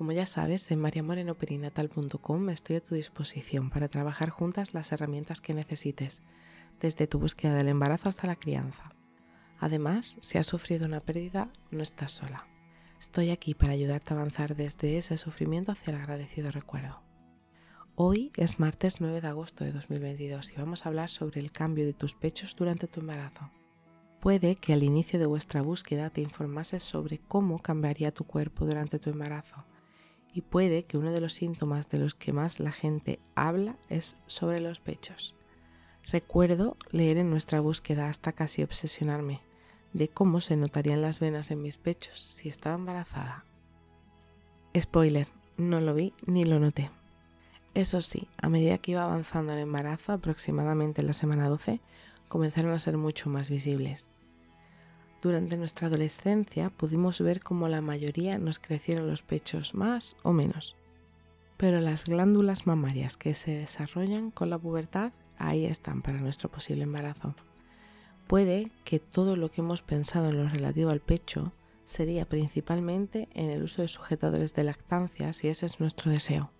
Como ya sabes, en mariamorenoperinatal.com estoy a tu disposición para trabajar juntas las herramientas que necesites desde tu búsqueda del embarazo hasta la crianza. Además, si has sufrido una pérdida, no estás sola. Estoy aquí para ayudarte a avanzar desde ese sufrimiento hacia el agradecido recuerdo. Hoy es martes 9 de agosto de 2022 y vamos a hablar sobre el cambio de tus pechos durante tu embarazo. Puede que al inicio de vuestra búsqueda te informases sobre cómo cambiaría tu cuerpo durante tu embarazo y puede que uno de los síntomas de los que más la gente habla es sobre los pechos. Recuerdo leer en nuestra búsqueda hasta casi obsesionarme de cómo se notarían las venas en mis pechos si estaba embarazada. Spoiler, no lo vi ni lo noté. Eso sí, a medida que iba avanzando el embarazo, aproximadamente en la semana 12, comenzaron a ser mucho más visibles. Durante nuestra adolescencia pudimos ver cómo la mayoría nos crecieron los pechos más o menos, pero las glándulas mamarias que se desarrollan con la pubertad ahí están para nuestro posible embarazo. Puede que todo lo que hemos pensado en lo relativo al pecho sería principalmente en el uso de sujetadores de lactancia si ese es nuestro deseo.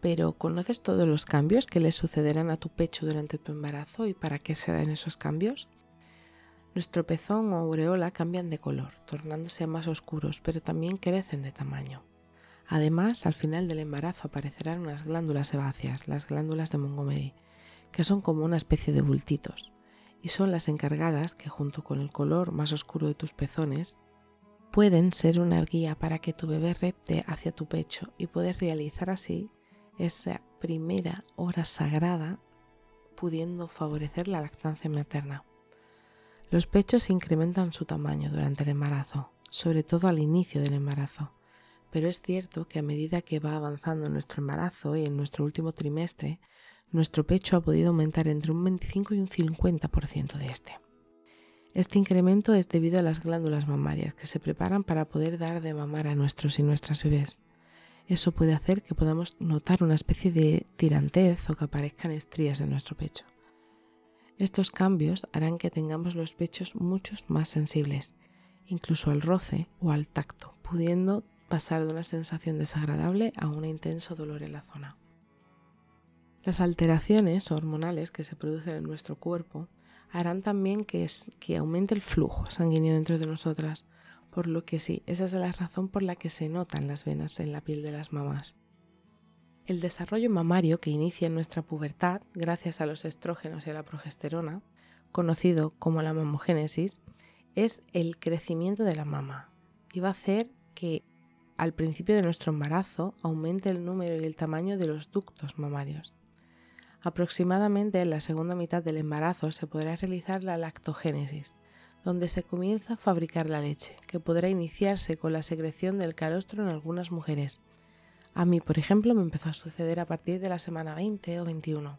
Pero ¿conoces todos los cambios que le sucederán a tu pecho durante tu embarazo y para qué se dan esos cambios? Nuestro pezón o aureola cambian de color, tornándose más oscuros, pero también crecen de tamaño. Además, al final del embarazo aparecerán unas glándulas sebáceas, las glándulas de Montgomery, que son como una especie de bultitos, y son las encargadas que junto con el color más oscuro de tus pezones pueden ser una guía para que tu bebé repte hacia tu pecho y poder realizar así esa primera hora sagrada pudiendo favorecer la lactancia materna. Los pechos incrementan su tamaño durante el embarazo, sobre todo al inicio del embarazo, pero es cierto que a medida que va avanzando nuestro embarazo y en nuestro último trimestre, nuestro pecho ha podido aumentar entre un 25 y un 50% de este. Este incremento es debido a las glándulas mamarias que se preparan para poder dar de mamar a nuestros y nuestras bebés. Eso puede hacer que podamos notar una especie de tirantez o que aparezcan estrías en nuestro pecho. Estos cambios harán que tengamos los pechos muchos más sensibles, incluso al roce o al tacto, pudiendo pasar de una sensación desagradable a un intenso dolor en la zona. Las alteraciones hormonales que se producen en nuestro cuerpo harán también que, que aumente el flujo sanguíneo dentro de nosotras, por lo que sí, esa es la razón por la que se notan las venas en la piel de las mamás. El desarrollo mamario que inicia en nuestra pubertad gracias a los estrógenos y a la progesterona, conocido como la mamogénesis, es el crecimiento de la mama y va a hacer que al principio de nuestro embarazo aumente el número y el tamaño de los ductos mamarios. Aproximadamente en la segunda mitad del embarazo se podrá realizar la lactogénesis, donde se comienza a fabricar la leche, que podrá iniciarse con la secreción del calostro en algunas mujeres. A mí, por ejemplo, me empezó a suceder a partir de la semana 20 o 21.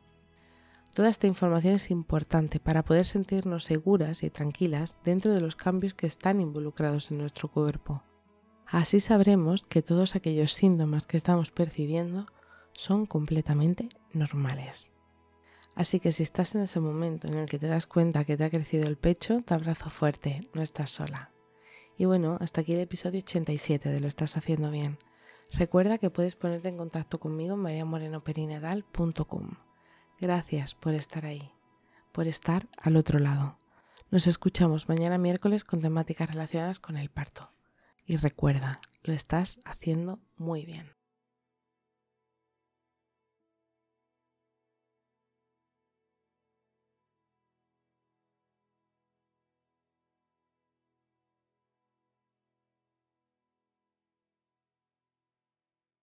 Toda esta información es importante para poder sentirnos seguras y tranquilas dentro de los cambios que están involucrados en nuestro cuerpo. Así sabremos que todos aquellos síntomas que estamos percibiendo son completamente normales. Así que si estás en ese momento en el que te das cuenta que te ha crecido el pecho, te abrazo fuerte, no estás sola. Y bueno, hasta aquí el episodio 87 de Lo estás haciendo bien. Recuerda que puedes ponerte en contacto conmigo en mariamorenoperinedal.com. Gracias por estar ahí, por estar al otro lado. Nos escuchamos mañana miércoles con temáticas relacionadas con el parto. Y recuerda, lo estás haciendo muy bien.